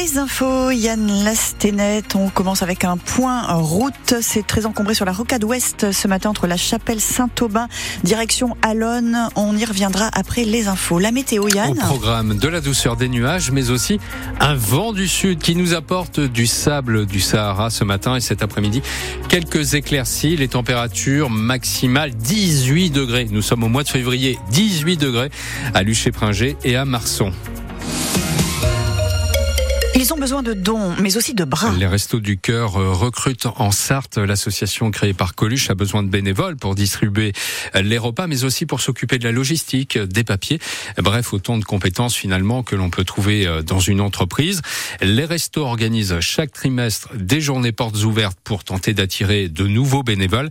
Les infos, Yann Lastenet. On commence avec un point route. C'est très encombré sur la rocade ouest ce matin entre la chapelle Saint-Aubin, direction Alonne. On y reviendra après les infos. La météo, Yann. Au programme de la douceur des nuages, mais aussi un vent du sud qui nous apporte du sable du Sahara ce matin et cet après-midi. Quelques éclaircies, les températures maximales 18 degrés. Nous sommes au mois de février, 18 degrés à Luché-Pringé et à Marson. Ils ont besoin de dons, mais aussi de bras. Les Restos du Cœur euh, recrutent en Sarthe. L'association créée par Coluche a besoin de bénévoles pour distribuer euh, les repas, mais aussi pour s'occuper de la logistique, euh, des papiers. Bref, autant de compétences finalement que l'on peut trouver dans une entreprise. Les restos organisent chaque trimestre des journées portes ouvertes pour tenter d'attirer de nouveaux bénévoles.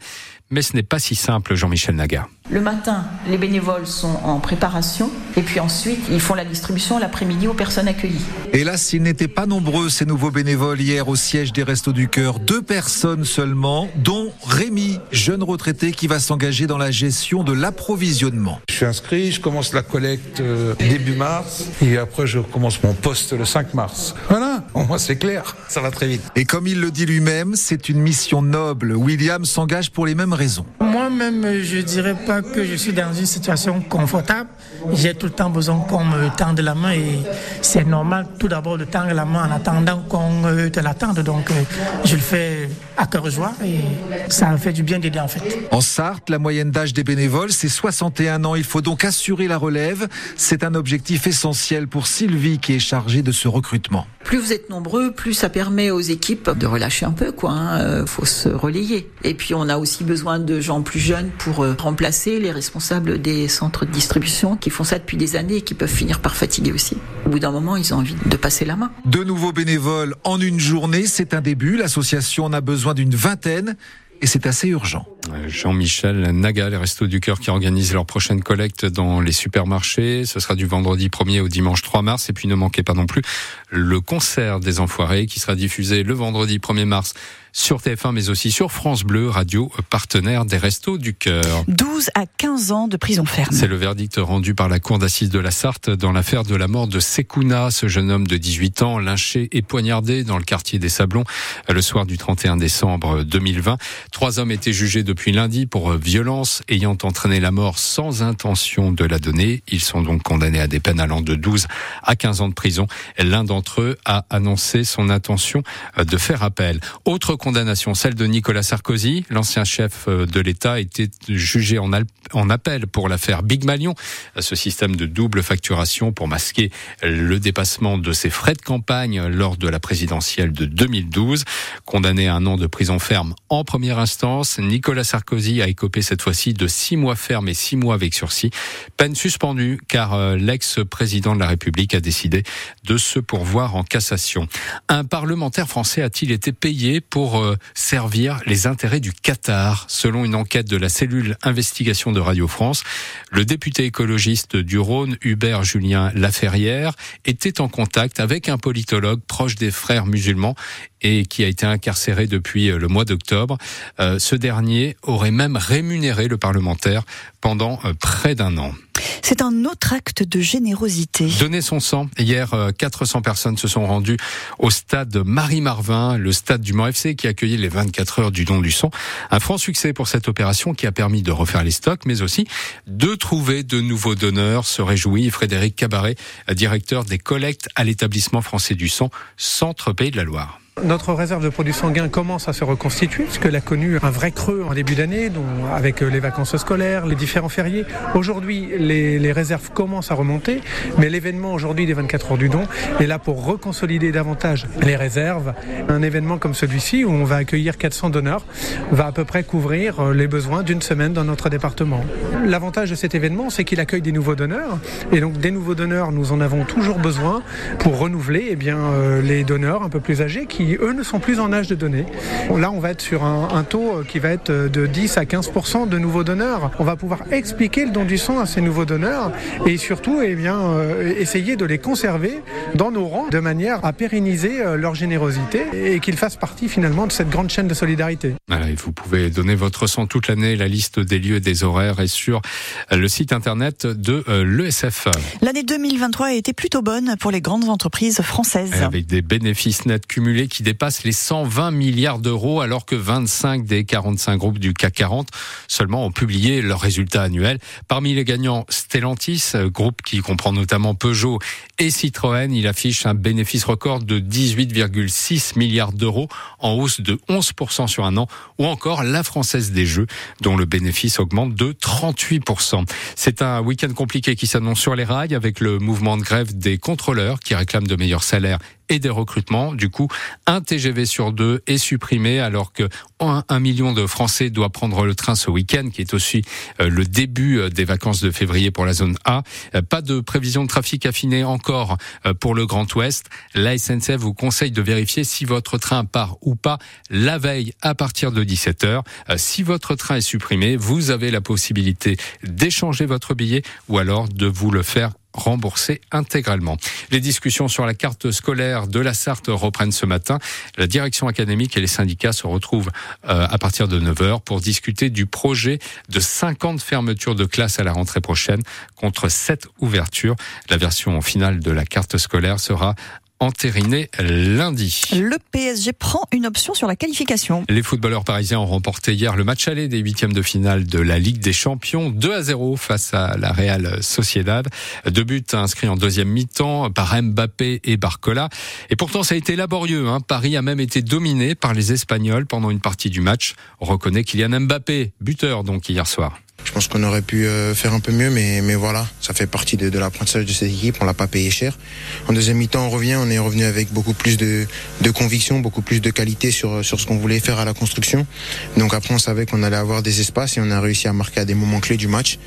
Mais ce n'est pas si simple, Jean-Michel Naga. Le matin, les bénévoles sont en préparation et puis ensuite, ils font la distribution l'après-midi aux personnes accueillies. Hélas, ils n'étaient pas nombreux, ces nouveaux bénévoles, hier au siège des Restos du Cœur. Deux personnes seulement, dont Rémi, jeune retraité qui va s'engager dans la gestion de l'approvisionnement. Je suis inscrit, je commence la collecte euh, début mars et après je commence mon poste le 5 mars. Voilà, au moins c'est clair, ça va très vite. Et comme il le dit lui-même, c'est une mission noble. William s'engage pour les mêmes raisons. Moi-même, je dirais pas que je suis dans une situation confortable. J'ai tout le temps besoin qu'on me tende la main et c'est normal tout d'abord de tendre la main en attendant qu'on te la tende. Donc euh, je le fais à cœur joie et ça fait du bien d'aider en fait. En Sarthe, la moyenne d'âge des bénévoles, c'est 61 ans. Il faut donc assurer la relève. C'est un objectif essentiel pour Sylvie qui est chargée de ce recrutement. Plus vous êtes nombreux, plus ça permet aux équipes de relâcher un peu. Quoi, hein. Euh, faut se relayer. Et puis on a aussi besoin de gens plus jeunes pour euh, remplacer les responsables des centres de distribution qui font ça depuis des années et qui peuvent finir par fatiguer aussi. Au bout d'un moment, ils ont envie de passer la main. De nouveaux bénévoles en une journée, c'est un début. L'association en a besoin d'une vingtaine et c'est assez urgent. Jean-Michel Naga, les Restos du Cœur qui organisent leur prochaine collecte dans les supermarchés. Ce sera du vendredi 1er au dimanche 3 mars. Et puis ne manquez pas non plus le concert des Enfoirés qui sera diffusé le vendredi 1er mars sur TF1 mais aussi sur France Bleu, radio partenaire des Restos du Cœur. 12 à 15 ans de prison ferme. C'est le verdict rendu par la cour d'assises de la Sarthe dans l'affaire de la mort de Sekouna, ce jeune homme de 18 ans lynché et poignardé dans le quartier des Sablons le soir du 31 décembre 2020. Trois hommes étaient jugés depuis lundi pour violence ayant entraîné la mort sans intention de la donner. Ils sont donc condamnés à des peines allant de 12 à 15 ans de prison. L'un d'entre eux a annoncé son intention de faire appel. Autre condamnation, celle de Nicolas Sarkozy. L'ancien chef de l'État était jugé en, en appel pour l'affaire Big Malion, ce système de double facturation pour masquer le dépassement de ses frais de campagne lors de la présidentielle de 2012. Condamné à un an de prison ferme en première instance, Nicolas Sarkozy a écopé cette fois-ci de six mois ferme six mois avec sursis. Peine suspendue car euh, l'ex-président de la République a décidé de se pourvoir en cassation. Un parlementaire français a-t-il été payé pour euh, servir les intérêts du Qatar? Selon une enquête de la cellule investigation de Radio France, le député écologiste du Rhône, Hubert Julien Laferrière, était en contact avec un politologue proche des frères musulmans et qui a été incarcéré depuis euh, le mois d'octobre. Ce dernier aurait même rémunéré le parlementaire pendant euh, près d'un an. C'est un autre acte de générosité. Donner son sang. Hier, 400 personnes se sont rendues au stade Marie-Marvin, le stade du Mans FC qui accueillait les 24 heures du don du sang. Un franc succès pour cette opération qui a permis de refaire les stocks, mais aussi de trouver de nouveaux donneurs. Se réjouit Frédéric Cabaret, directeur des collectes à l'établissement français du sang, Centre Pays de la Loire. Notre réserve de produits sanguins commence à se reconstituer, puisqu'elle a connu un vrai creux en début d'année, avec les vacances scolaires, les différents fériés. Aujourd'hui, les, les, réserves commencent à remonter, mais l'événement aujourd'hui des 24 heures du don est là pour reconsolider davantage les réserves. Un événement comme celui-ci, où on va accueillir 400 donneurs, va à peu près couvrir euh, les besoins d'une semaine dans notre département. L'avantage de cet événement, c'est qu'il accueille des nouveaux donneurs, et donc des nouveaux donneurs, nous en avons toujours besoin pour renouveler eh bien, euh, les donneurs un peu plus âgés qui qui, eux, ne sont plus en âge de donner. Là, on va être sur un, un taux qui va être de 10 à 15 de nouveaux donneurs. On va pouvoir expliquer le don du sang à ces nouveaux donneurs et surtout eh bien, euh, essayer de les conserver dans nos rangs de manière à pérenniser euh, leur générosité et qu'ils fassent partie finalement de cette grande chaîne de solidarité. Voilà, et vous pouvez donner votre sang toute l'année. La liste des lieux et des horaires est sur le site internet de euh, l'ESF. L'année 2023 a été plutôt bonne pour les grandes entreprises françaises. Avec des bénéfices nets cumulés qui dépassent les 120 milliards d'euros alors que 25 des 45 groupes du CAC 40 seulement ont publié leurs résultats annuels. Parmi les gagnants, Stellantis, groupe qui comprend notamment Peugeot et Citroën, il affiche un bénéfice record de 18,6 milliards d'euros en hausse de 11% sur un an ou encore la Française des Jeux dont le bénéfice augmente de 38%. C'est un week-end compliqué qui s'annonce sur les rails avec le mouvement de grève des contrôleurs qui réclament de meilleurs salaires et des recrutements. Du coup, un TGV sur deux est supprimé alors que un, million de Français doit prendre le train ce week-end, qui est aussi euh, le début euh, des vacances de février pour la zone A. Euh, pas de prévision de trafic affinée encore pour le Grand Ouest. La SNCF vous conseille de vérifier si votre train part ou pas la veille à partir de 17h. Si votre train est supprimé, vous avez la possibilité d'échanger votre billet ou alors de vous le faire remboursé intégralement. Les discussions sur la carte scolaire de la Sarthe reprennent ce matin. La direction académique et les syndicats se retrouvent euh, à partir de 9h pour discuter du projet de 50 fermetures de classes à la rentrée prochaine contre 7 ouvertures. La version finale de la carte scolaire sera entériné lundi. Le PSG prend une option sur la qualification. Les footballeurs parisiens ont remporté hier le match aller des huitièmes de finale de la Ligue des Champions 2 à 0 face à la Real Sociedad. Deux buts inscrits en deuxième mi-temps par Mbappé et Barcola. Et pourtant ça a été laborieux. Hein. Paris a même été dominé par les Espagnols pendant une partie du match. On reconnaît Kylian Mbappé, buteur donc hier soir. Je pense qu'on aurait pu euh, faire un peu mieux, mais, mais voilà, ça fait partie de, de l'apprentissage de cette équipe. On l'a pas payé cher. En deuxième mi-temps, on revient, on est revenu avec beaucoup plus de, de conviction, beaucoup plus de qualité sur, sur ce qu'on voulait faire à la construction. Donc après, on savait qu'on allait avoir des espaces et on a réussi à marquer à des moments clés du match.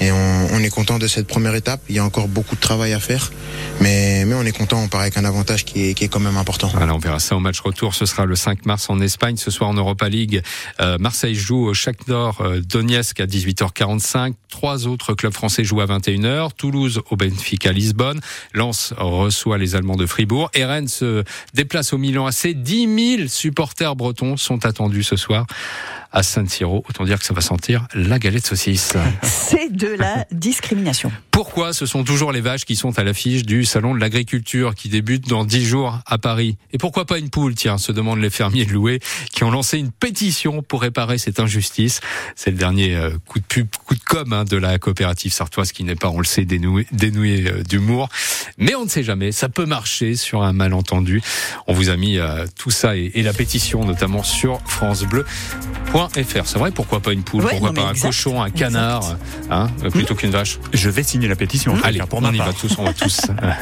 Et on, on est content de cette première étape. Il y a encore beaucoup de travail à faire, mais, mais on est content. On part avec un avantage qui est, qui est quand même important. Voilà, on verra ça au match retour. Ce sera le 5 mars en Espagne. Ce soir en Europa League, euh, Marseille joue au Shakhtar euh, Donetsk à 18h. 45 Trois autres clubs français jouent à 21h. Toulouse au Benfica Lisbonne. Lens reçoit les Allemands de Fribourg. Et Rennes se déplace au Milan AC. 10 000 supporters bretons sont attendus ce soir à San Siro. Autant dire que ça va sentir la galette saucisse. C'est de la discrimination. Pourquoi ce sont toujours les vaches qui sont à l'affiche du salon de l'agriculture qui débute dans dix jours à Paris? Et pourquoi pas une poule? Tiens, se demandent les fermiers de Loué qui ont lancé une pétition pour réparer cette injustice. C'est le dernier euh, coup de pub, coup de com hein, de la coopérative sartoise qui n'est pas, on le sait, dénoué, dénoué euh, d'humour. Mais on ne sait jamais, ça peut marcher sur un malentendu. On vous a mis euh, tout ça et, et, la pétition notamment sur France Bleu. C'est vrai, pourquoi pas une poule, pourquoi pas un cochon, un canard, hein, plutôt qu'une vache. Je vais signer la pétition. Allez, pour on y va tous, on va tous.